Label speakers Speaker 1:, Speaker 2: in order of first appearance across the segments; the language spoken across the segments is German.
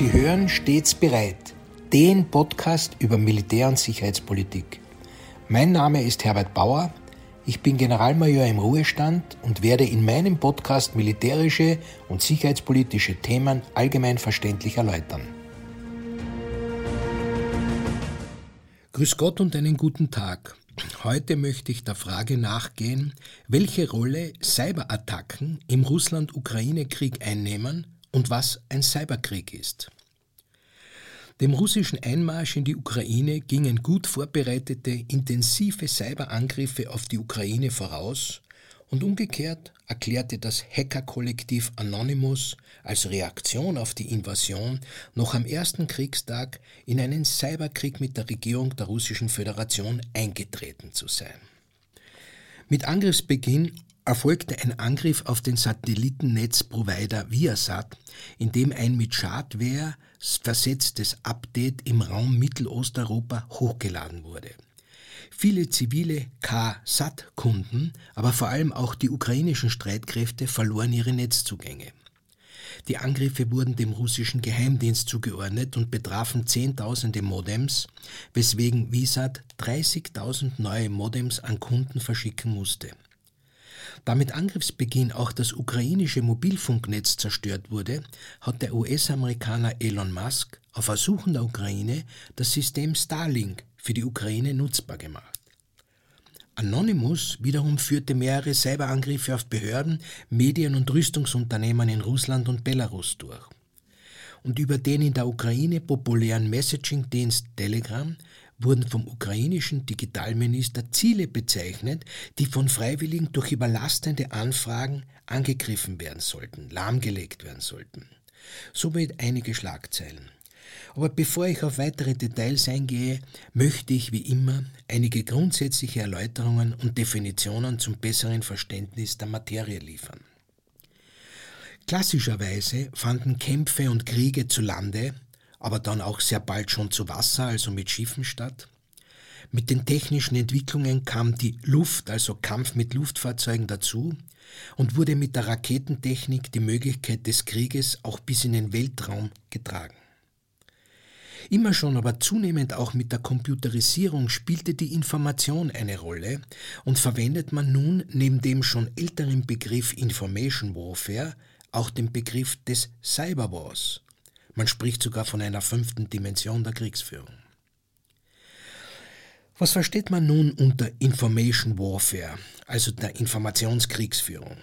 Speaker 1: Sie hören stets bereit, den Podcast über Militär- und Sicherheitspolitik. Mein Name ist Herbert Bauer, ich bin Generalmajor im Ruhestand und werde in meinem Podcast militärische und sicherheitspolitische Themen allgemein verständlich erläutern. Grüß Gott und einen guten Tag. Heute möchte ich der Frage nachgehen, welche Rolle Cyberattacken im Russland-Ukraine-Krieg einnehmen und was ein Cyberkrieg ist. Dem russischen Einmarsch in die Ukraine gingen gut vorbereitete, intensive Cyberangriffe auf die Ukraine voraus und umgekehrt erklärte das Hackerkollektiv Anonymous als Reaktion auf die Invasion noch am ersten Kriegstag in einen Cyberkrieg mit der Regierung der Russischen Föderation eingetreten zu sein. Mit Angriffsbeginn erfolgte ein Angriff auf den Satellitennetzprovider Viasat, in dem ein mit Schadware versetztes Update im Raum Mittelosteuropa hochgeladen wurde. Viele zivile K-SAT-Kunden, aber vor allem auch die ukrainischen Streitkräfte verloren ihre Netzzugänge. Die Angriffe wurden dem russischen Geheimdienst zugeordnet und betrafen Zehntausende Modems, weswegen Visat 30.000 neue Modems an Kunden verschicken musste. Da mit Angriffsbeginn auch das ukrainische Mobilfunknetz zerstört wurde, hat der US-Amerikaner Elon Musk auf Ersuchen der Ukraine das System Starlink für die Ukraine nutzbar gemacht. Anonymous wiederum führte mehrere Cyberangriffe auf Behörden, Medien und Rüstungsunternehmen in Russland und Belarus durch. Und über den in der Ukraine populären Messaging-Dienst Telegram wurden vom ukrainischen Digitalminister Ziele bezeichnet, die von Freiwilligen durch überlastende Anfragen angegriffen werden sollten, lahmgelegt werden sollten. Somit einige Schlagzeilen. Aber bevor ich auf weitere Details eingehe, möchte ich wie immer einige grundsätzliche Erläuterungen und Definitionen zum besseren Verständnis der Materie liefern. Klassischerweise fanden Kämpfe und Kriege zu Lande aber dann auch sehr bald schon zu Wasser, also mit Schiffen statt. Mit den technischen Entwicklungen kam die Luft, also Kampf mit Luftfahrzeugen dazu und wurde mit der Raketentechnik die Möglichkeit des Krieges auch bis in den Weltraum getragen. Immer schon, aber zunehmend auch mit der Computerisierung spielte die Information eine Rolle und verwendet man nun neben dem schon älteren Begriff Information Warfare auch den Begriff des Cyberwars man spricht sogar von einer fünften Dimension der Kriegsführung. Was versteht man nun unter Information Warfare, also der Informationskriegsführung?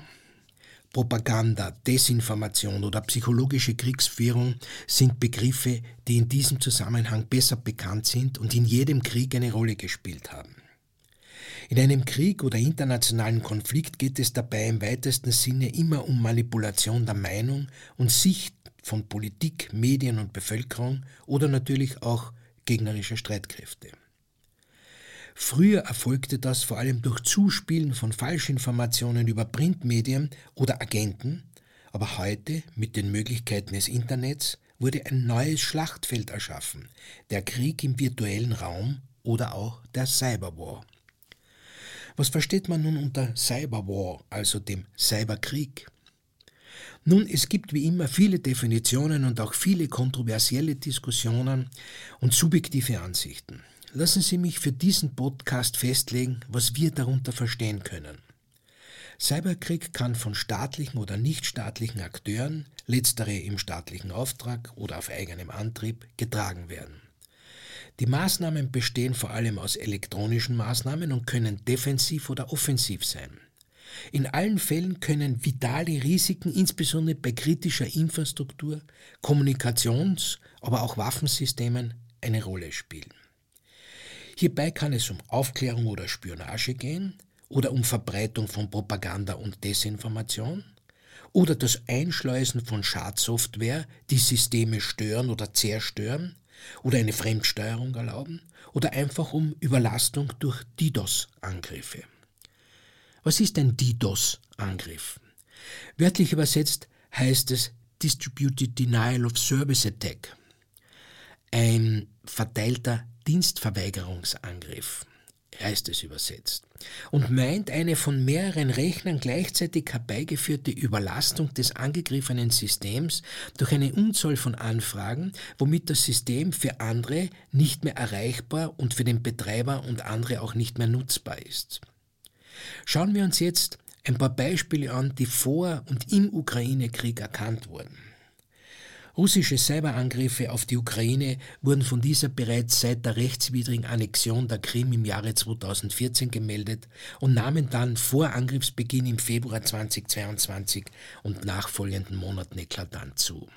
Speaker 1: Propaganda, Desinformation oder psychologische Kriegsführung sind Begriffe, die in diesem Zusammenhang besser bekannt sind und in jedem Krieg eine Rolle gespielt haben. In einem Krieg oder internationalen Konflikt geht es dabei im weitesten Sinne immer um Manipulation der Meinung und Sicht von Politik, Medien und Bevölkerung oder natürlich auch gegnerischer Streitkräfte. Früher erfolgte das vor allem durch Zuspielen von Falschinformationen über Printmedien oder Agenten, aber heute mit den Möglichkeiten des Internets wurde ein neues Schlachtfeld erschaffen, der Krieg im virtuellen Raum oder auch der Cyberwar. Was versteht man nun unter Cyberwar, also dem Cyberkrieg? Nun, es gibt wie immer viele Definitionen und auch viele kontroversielle Diskussionen und subjektive Ansichten. Lassen Sie mich für diesen Podcast festlegen, was wir darunter verstehen können. Cyberkrieg kann von staatlichen oder nichtstaatlichen Akteuren, letztere im staatlichen Auftrag oder auf eigenem Antrieb, getragen werden. Die Maßnahmen bestehen vor allem aus elektronischen Maßnahmen und können defensiv oder offensiv sein. In allen Fällen können vitale Risiken, insbesondere bei kritischer Infrastruktur, Kommunikations-, aber auch Waffensystemen, eine Rolle spielen. Hierbei kann es um Aufklärung oder Spionage gehen oder um Verbreitung von Propaganda und Desinformation oder das Einschleusen von Schadsoftware, die Systeme stören oder zerstören oder eine Fremdsteuerung erlauben oder einfach um Überlastung durch DDoS-Angriffe. Was ist ein DDoS-Angriff? Wörtlich übersetzt heißt es Distributed Denial of Service Attack, ein verteilter Dienstverweigerungsangriff heißt es übersetzt, und meint eine von mehreren Rechnern gleichzeitig herbeigeführte Überlastung des angegriffenen Systems durch eine Unzahl von Anfragen, womit das System für andere nicht mehr erreichbar und für den Betreiber und andere auch nicht mehr nutzbar ist. Schauen wir uns jetzt ein paar Beispiele an, die vor und im Ukraine-Krieg erkannt wurden. Russische Cyberangriffe auf die Ukraine wurden von dieser bereits seit der rechtswidrigen Annexion der Krim im Jahre 2014 gemeldet und nahmen dann vor Angriffsbeginn im Februar 2022 und nachfolgenden Monaten eklatant zu.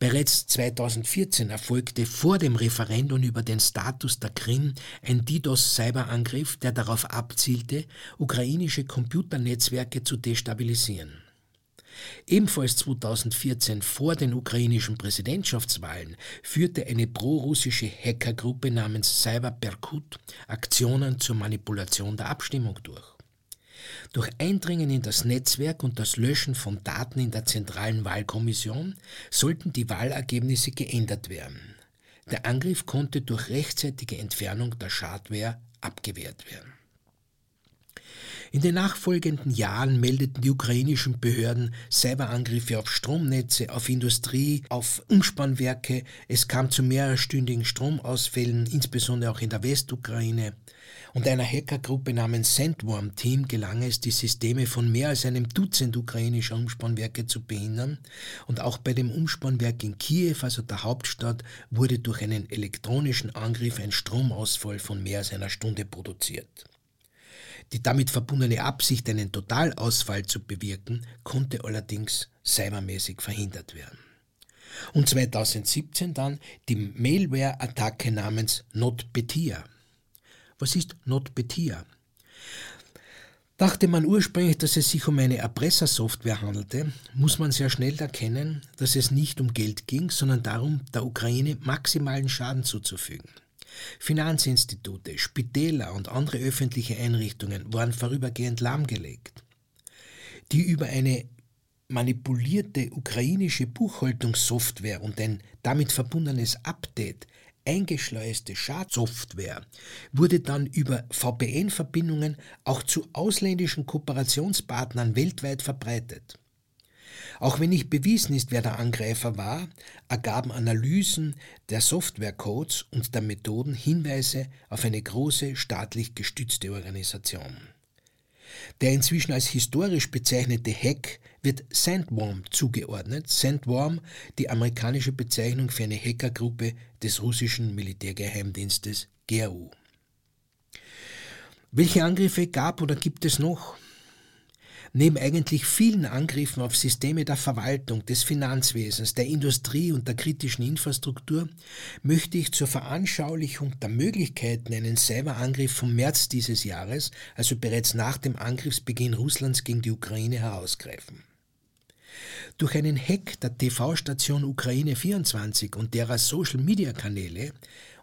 Speaker 1: Bereits 2014 erfolgte vor dem Referendum über den Status der Krim ein DDoS-Cyberangriff, der darauf abzielte, ukrainische Computernetzwerke zu destabilisieren. Ebenfalls 2014 vor den ukrainischen Präsidentschaftswahlen führte eine prorussische Hackergruppe namens Cyber Perkut Aktionen zur Manipulation der Abstimmung durch. Durch Eindringen in das Netzwerk und das Löschen von Daten in der zentralen Wahlkommission sollten die Wahlergebnisse geändert werden. Der Angriff konnte durch rechtzeitige Entfernung der Schadware abgewehrt werden. In den nachfolgenden Jahren meldeten die ukrainischen Behörden Cyberangriffe auf Stromnetze, auf Industrie, auf Umspannwerke. Es kam zu mehrerstündigen Stromausfällen, insbesondere auch in der Westukraine. Und einer Hackergruppe namens Sandworm Team gelang es, die Systeme von mehr als einem Dutzend ukrainischer Umspannwerke zu behindern. Und auch bei dem Umspannwerk in Kiew, also der Hauptstadt, wurde durch einen elektronischen Angriff ein Stromausfall von mehr als einer Stunde produziert. Die damit verbundene Absicht, einen Totalausfall zu bewirken, konnte allerdings cybermäßig verhindert werden. Und 2017 dann die Mailware-Attacke namens NotPetya. Was ist NotPetya? Dachte man ursprünglich, dass es sich um eine Erpressersoftware handelte, muss man sehr schnell erkennen, dass es nicht um Geld ging, sondern darum, der Ukraine maximalen Schaden zuzufügen. Finanzinstitute, Spitäler und andere öffentliche Einrichtungen waren vorübergehend lahmgelegt. Die über eine manipulierte ukrainische Buchhaltungssoftware und ein damit verbundenes Update eingeschleuste Schadsoftware wurde dann über VPN-Verbindungen auch zu ausländischen Kooperationspartnern weltweit verbreitet. Auch wenn nicht bewiesen ist, wer der Angreifer war, ergaben Analysen der Softwarecodes und der Methoden Hinweise auf eine große staatlich gestützte Organisation. Der inzwischen als historisch bezeichnete Hack wird Sandworm zugeordnet. Sandworm, die amerikanische Bezeichnung für eine Hackergruppe des russischen Militärgeheimdienstes GRU. Welche Angriffe gab oder gibt es noch? Neben eigentlich vielen Angriffen auf Systeme der Verwaltung, des Finanzwesens, der Industrie und der kritischen Infrastruktur möchte ich zur Veranschaulichung der Möglichkeiten einen Cyberangriff vom März dieses Jahres, also bereits nach dem Angriffsbeginn Russlands gegen die Ukraine, herausgreifen. Durch einen Hack der TV-Station Ukraine 24 und derer Social-Media-Kanäle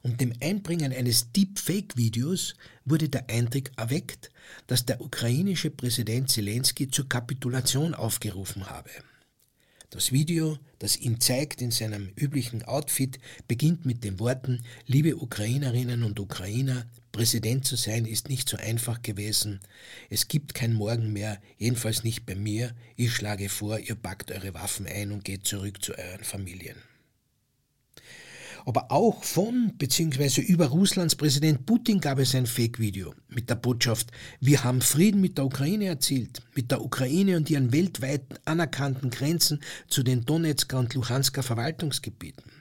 Speaker 1: und dem Einbringen eines Deepfake-Videos wurde der Eindruck erweckt, dass der ukrainische Präsident Zelensky zur Kapitulation aufgerufen habe. Das Video, das ihn zeigt in seinem üblichen Outfit, beginnt mit den Worten Liebe Ukrainerinnen und Ukrainer, Präsident zu sein ist nicht so einfach gewesen. Es gibt kein Morgen mehr, jedenfalls nicht bei mir. Ich schlage vor, ihr packt eure Waffen ein und geht zurück zu euren Familien aber auch von bzw. über Russlands Präsident Putin gab es ein Fake-Video mit der Botschaft, wir haben Frieden mit der Ukraine erzielt, mit der Ukraine und ihren weltweit anerkannten Grenzen zu den Donetsker und Luhansker Verwaltungsgebieten.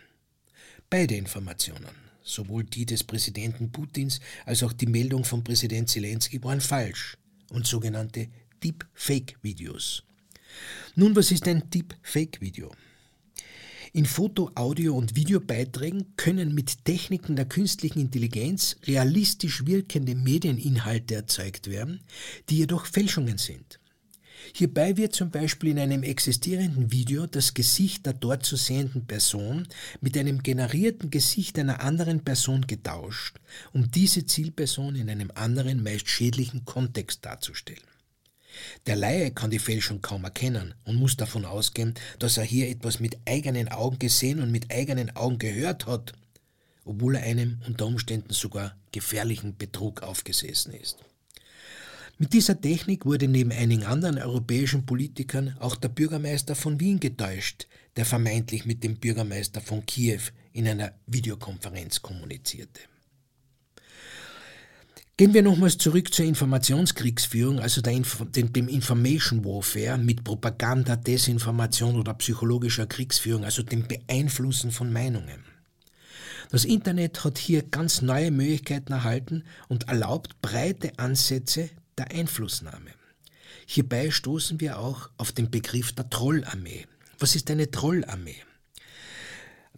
Speaker 1: Beide Informationen sowohl die des Präsidenten Putins als auch die Meldung von Präsident Zelensky waren falsch und sogenannte Deepfake-Videos. Nun, was ist ein Deepfake-Video? In Foto-, Audio- und Videobeiträgen können mit Techniken der künstlichen Intelligenz realistisch wirkende Medieninhalte erzeugt werden, die jedoch Fälschungen sind. Hierbei wird zum Beispiel in einem existierenden Video das Gesicht der dort zu sehenden Person mit einem generierten Gesicht einer anderen Person getauscht, um diese Zielperson in einem anderen, meist schädlichen Kontext darzustellen. Der Laie kann die Fälschung kaum erkennen und muss davon ausgehen, dass er hier etwas mit eigenen Augen gesehen und mit eigenen Augen gehört hat, obwohl er einem unter Umständen sogar gefährlichen Betrug aufgesessen ist. Mit dieser Technik wurde neben einigen anderen europäischen Politikern auch der Bürgermeister von Wien getäuscht, der vermeintlich mit dem Bürgermeister von Kiew in einer Videokonferenz kommunizierte. Gehen wir nochmals zurück zur Informationskriegsführung, also Inf dem, dem Information Warfare mit Propaganda, Desinformation oder psychologischer Kriegsführung, also dem Beeinflussen von Meinungen. Das Internet hat hier ganz neue Möglichkeiten erhalten und erlaubt breite Ansätze der Einflussnahme. Hierbei stoßen wir auch auf den Begriff der Trollarmee. Was ist eine Trollarmee?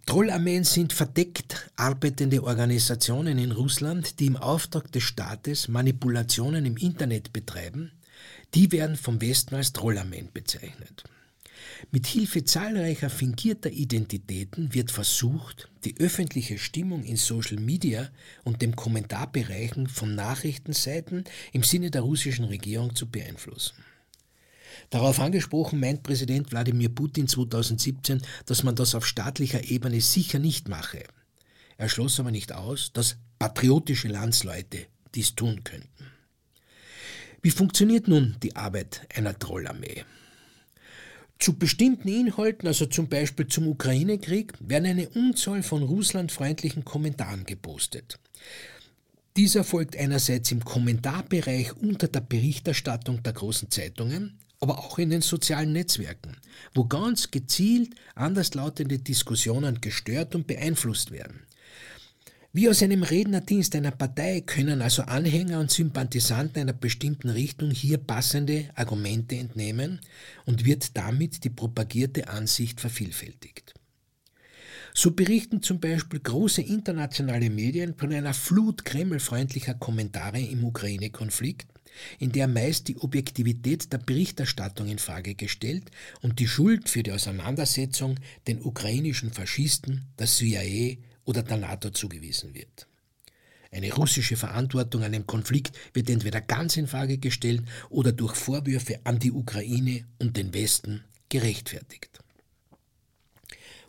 Speaker 1: Trollarmeen sind verdeckt arbeitende Organisationen in Russland, die im Auftrag des Staates Manipulationen im Internet betreiben. Die werden vom Westen als Trollarmeen bezeichnet. Mit Hilfe zahlreicher fingierter Identitäten wird versucht, die öffentliche Stimmung in Social Media und dem Kommentarbereichen von Nachrichtenseiten im Sinne der russischen Regierung zu beeinflussen. Darauf angesprochen meint Präsident Wladimir Putin 2017, dass man das auf staatlicher Ebene sicher nicht mache. Er schloss aber nicht aus, dass patriotische Landsleute dies tun könnten. Wie funktioniert nun die Arbeit einer Trollarmee? Zu bestimmten Inhalten, also zum Beispiel zum Ukraine-Krieg, werden eine Unzahl von russlandfreundlichen Kommentaren gepostet. Dieser folgt einerseits im Kommentarbereich unter der Berichterstattung der großen Zeitungen, aber auch in den sozialen Netzwerken, wo ganz gezielt anderslautende Diskussionen gestört und beeinflusst werden. Wie aus einem Rednerdienst einer Partei können also Anhänger und Sympathisanten einer bestimmten Richtung hier passende Argumente entnehmen und wird damit die propagierte Ansicht vervielfältigt. So berichten zum Beispiel große internationale Medien von einer Flut kremlfreundlicher Kommentare im Ukraine-Konflikt, in der meist die Objektivität der Berichterstattung in Frage gestellt und die Schuld für die Auseinandersetzung den ukrainischen Faschisten, der CIA oder der NATO zugewiesen wird. Eine russische Verantwortung an dem Konflikt wird entweder ganz in Frage gestellt oder durch Vorwürfe an die Ukraine und den Westen gerechtfertigt.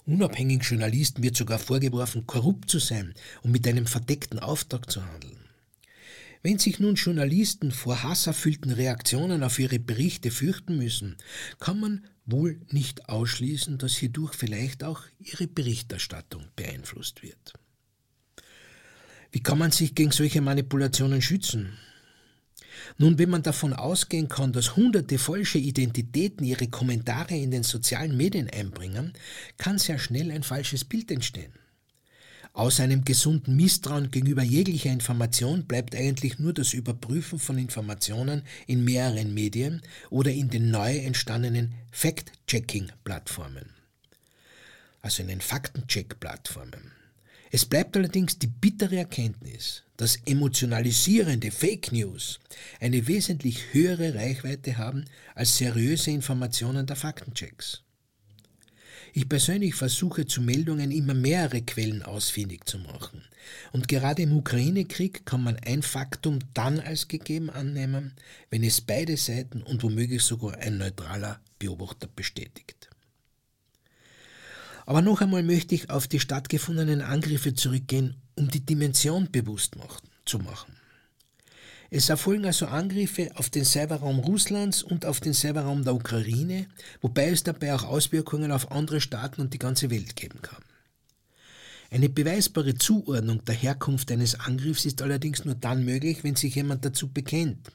Speaker 1: Unabhängigen Journalisten wird sogar vorgeworfen, korrupt zu sein und mit einem verdeckten Auftrag zu handeln. Wenn sich nun Journalisten vor hasserfüllten Reaktionen auf ihre Berichte fürchten müssen, kann man wohl nicht ausschließen, dass hierdurch vielleicht auch ihre Berichterstattung beeinflusst wird. Wie kann man sich gegen solche Manipulationen schützen? Nun, wenn man davon ausgehen kann, dass hunderte falsche Identitäten ihre Kommentare in den sozialen Medien einbringen, kann sehr schnell ein falsches Bild entstehen. Aus einem gesunden Misstrauen gegenüber jeglicher Information bleibt eigentlich nur das Überprüfen von Informationen in mehreren Medien oder in den neu entstandenen Fact-Checking-Plattformen, also in den Faktencheck-Plattformen. Es bleibt allerdings die bittere Erkenntnis, dass emotionalisierende Fake News eine wesentlich höhere Reichweite haben als seriöse Informationen der Faktenchecks. Ich persönlich versuche zu Meldungen immer mehrere Quellen ausfindig zu machen. Und gerade im Ukraine-Krieg kann man ein Faktum dann als gegeben annehmen, wenn es beide Seiten und womöglich sogar ein neutraler Beobachter bestätigt. Aber noch einmal möchte ich auf die stattgefundenen Angriffe zurückgehen, um die Dimension bewusst zu machen. Es erfolgen also Angriffe auf den Cyberraum Russlands und auf den Cyberraum der Ukraine, wobei es dabei auch Auswirkungen auf andere Staaten und die ganze Welt geben kann. Eine beweisbare Zuordnung der Herkunft eines Angriffs ist allerdings nur dann möglich, wenn sich jemand dazu bekennt.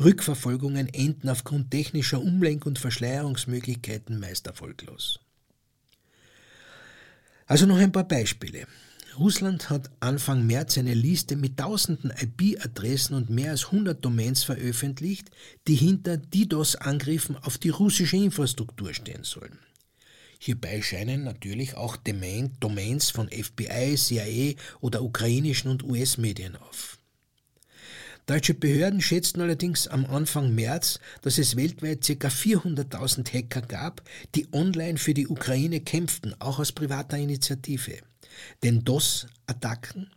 Speaker 1: Rückverfolgungen enden aufgrund technischer Umlenk- und Verschleierungsmöglichkeiten meist erfolglos. Also noch ein paar Beispiele. Russland hat Anfang März eine Liste mit tausenden IP-Adressen und mehr als 100 Domains veröffentlicht, die hinter DDoS-Angriffen auf die russische Infrastruktur stehen sollen. Hierbei scheinen natürlich auch Domains von FBI, CIA oder ukrainischen und US-Medien auf. Deutsche Behörden schätzten allerdings am Anfang März, dass es weltweit ca. 400.000 Hacker gab, die online für die Ukraine kämpften, auch aus privater Initiative. Denn DOS-Attacken,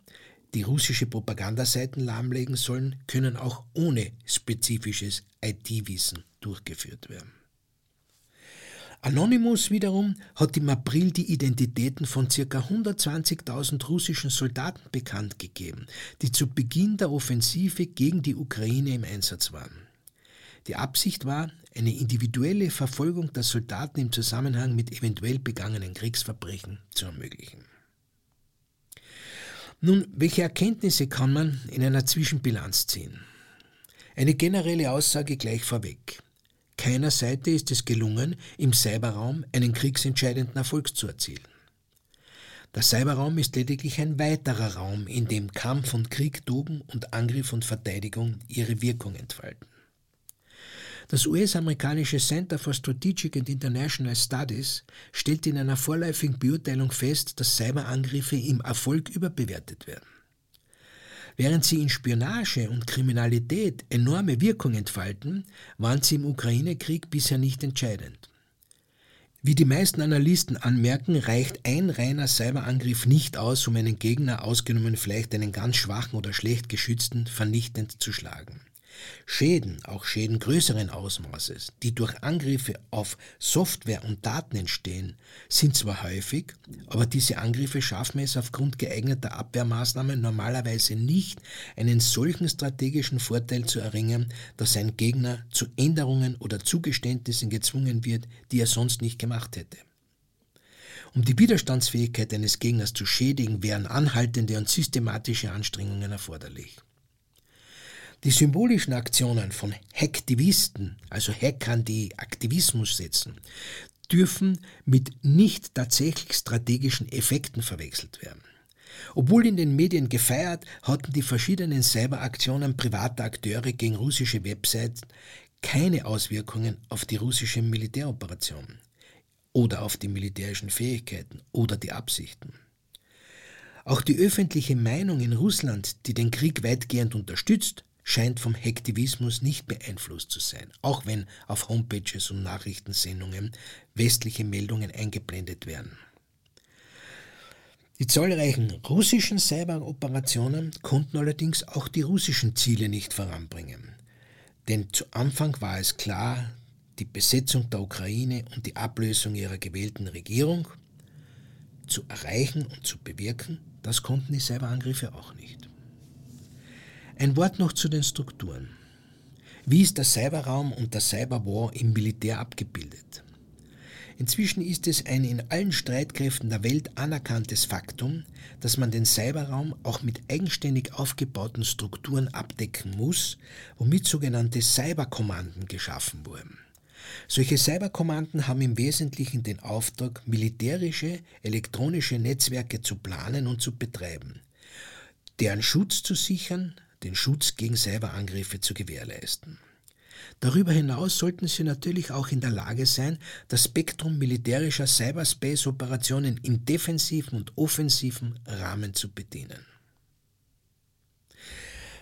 Speaker 1: die russische Propagandaseiten lahmlegen sollen, können auch ohne spezifisches IT-Wissen durchgeführt werden. Anonymous wiederum hat im April die Identitäten von ca. 120.000 russischen Soldaten bekannt gegeben, die zu Beginn der Offensive gegen die Ukraine im Einsatz waren. Die Absicht war, eine individuelle Verfolgung der Soldaten im Zusammenhang mit eventuell begangenen Kriegsverbrechen zu ermöglichen. Nun, welche Erkenntnisse kann man in einer Zwischenbilanz ziehen? Eine generelle Aussage gleich vorweg. Keiner Seite ist es gelungen, im Cyberraum einen kriegsentscheidenden Erfolg zu erzielen. Der Cyberraum ist lediglich ein weiterer Raum, in dem Kampf und Krieg toben und Angriff und Verteidigung ihre Wirkung entfalten. Das US-amerikanische Center for Strategic and International Studies stellt in einer vorläufigen Beurteilung fest, dass Cyberangriffe im Erfolg überbewertet werden. Während sie in Spionage und Kriminalität enorme Wirkung entfalten, waren sie im Ukraine-Krieg bisher nicht entscheidend. Wie die meisten Analysten anmerken, reicht ein reiner Cyberangriff nicht aus, um einen Gegner, ausgenommen vielleicht einen ganz schwachen oder schlecht geschützten, vernichtend zu schlagen. Schäden, auch Schäden größeren Ausmaßes, die durch Angriffe auf Software und Daten entstehen, sind zwar häufig, aber diese Angriffe schaffen es aufgrund geeigneter Abwehrmaßnahmen normalerweise nicht, einen solchen strategischen Vorteil zu erringen, dass ein Gegner zu Änderungen oder Zugeständnissen gezwungen wird, die er sonst nicht gemacht hätte. Um die Widerstandsfähigkeit eines Gegners zu schädigen, wären anhaltende und systematische Anstrengungen erforderlich. Die symbolischen Aktionen von Hacktivisten, also Hackern, die Aktivismus setzen, dürfen mit nicht tatsächlich strategischen Effekten verwechselt werden. Obwohl in den Medien gefeiert, hatten die verschiedenen Cyberaktionen privater Akteure gegen russische Websites keine Auswirkungen auf die russische Militäroperation oder auf die militärischen Fähigkeiten oder die Absichten. Auch die öffentliche Meinung in Russland, die den Krieg weitgehend unterstützt, scheint vom Hektivismus nicht beeinflusst zu sein, auch wenn auf Homepages und Nachrichtensendungen westliche Meldungen eingeblendet werden. Die zahlreichen russischen Cyberoperationen konnten allerdings auch die russischen Ziele nicht voranbringen. Denn zu Anfang war es klar, die Besetzung der Ukraine und die Ablösung ihrer gewählten Regierung zu erreichen und zu bewirken, das konnten die Cyberangriffe auch nicht. Ein Wort noch zu den Strukturen. Wie ist der Cyberraum und der Cyberwar im Militär abgebildet? Inzwischen ist es ein in allen Streitkräften der Welt anerkanntes Faktum, dass man den Cyberraum auch mit eigenständig aufgebauten Strukturen abdecken muss, womit sogenannte Cyberkommanden geschaffen wurden. Solche Cyberkommanden haben im Wesentlichen den Auftrag, militärische, elektronische Netzwerke zu planen und zu betreiben, deren Schutz zu sichern, den Schutz gegen Cyberangriffe zu gewährleisten. Darüber hinaus sollten sie natürlich auch in der Lage sein, das Spektrum militärischer Cyberspace-Operationen im defensiven und offensiven Rahmen zu bedienen.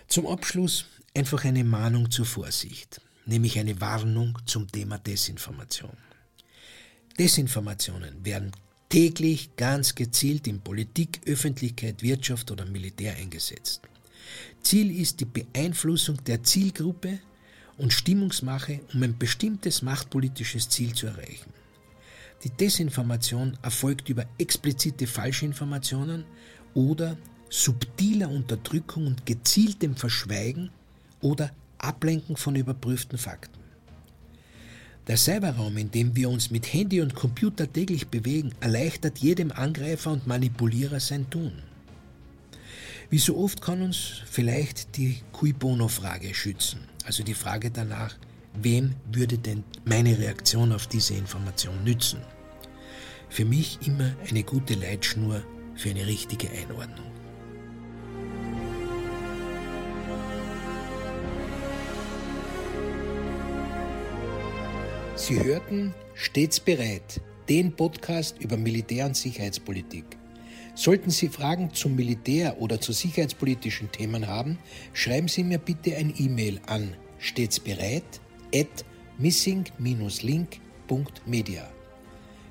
Speaker 1: Zum Abschluss einfach eine Mahnung zur Vorsicht, nämlich eine Warnung zum Thema Desinformation. Desinformationen werden täglich ganz gezielt in Politik, Öffentlichkeit, Wirtschaft oder Militär eingesetzt. Ziel ist die Beeinflussung der Zielgruppe und Stimmungsmache, um ein bestimmtes machtpolitisches Ziel zu erreichen. Die Desinformation erfolgt über explizite Falschinformationen oder subtiler Unterdrückung und gezieltem Verschweigen oder Ablenken von überprüften Fakten. Der Cyberraum, in dem wir uns mit Handy und Computer täglich bewegen, erleichtert jedem Angreifer und Manipulierer sein Tun. Wie so oft kann uns vielleicht die Cui Bono-Frage schützen, also die Frage danach, wem würde denn meine Reaktion auf diese Information nützen? Für mich immer eine gute Leitschnur für eine richtige Einordnung. Sie hörten Stets bereit, den Podcast über Militär- und Sicherheitspolitik. Sollten Sie Fragen zum Militär oder zu sicherheitspolitischen Themen haben, schreiben Sie mir bitte ein E-Mail an stets bereit at missing-link.media.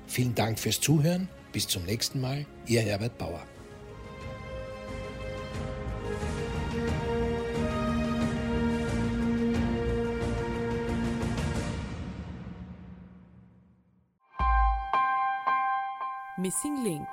Speaker 1: Vielen Dank fürs Zuhören. Bis zum nächsten Mal. Ihr Herbert Bauer.
Speaker 2: Missing Link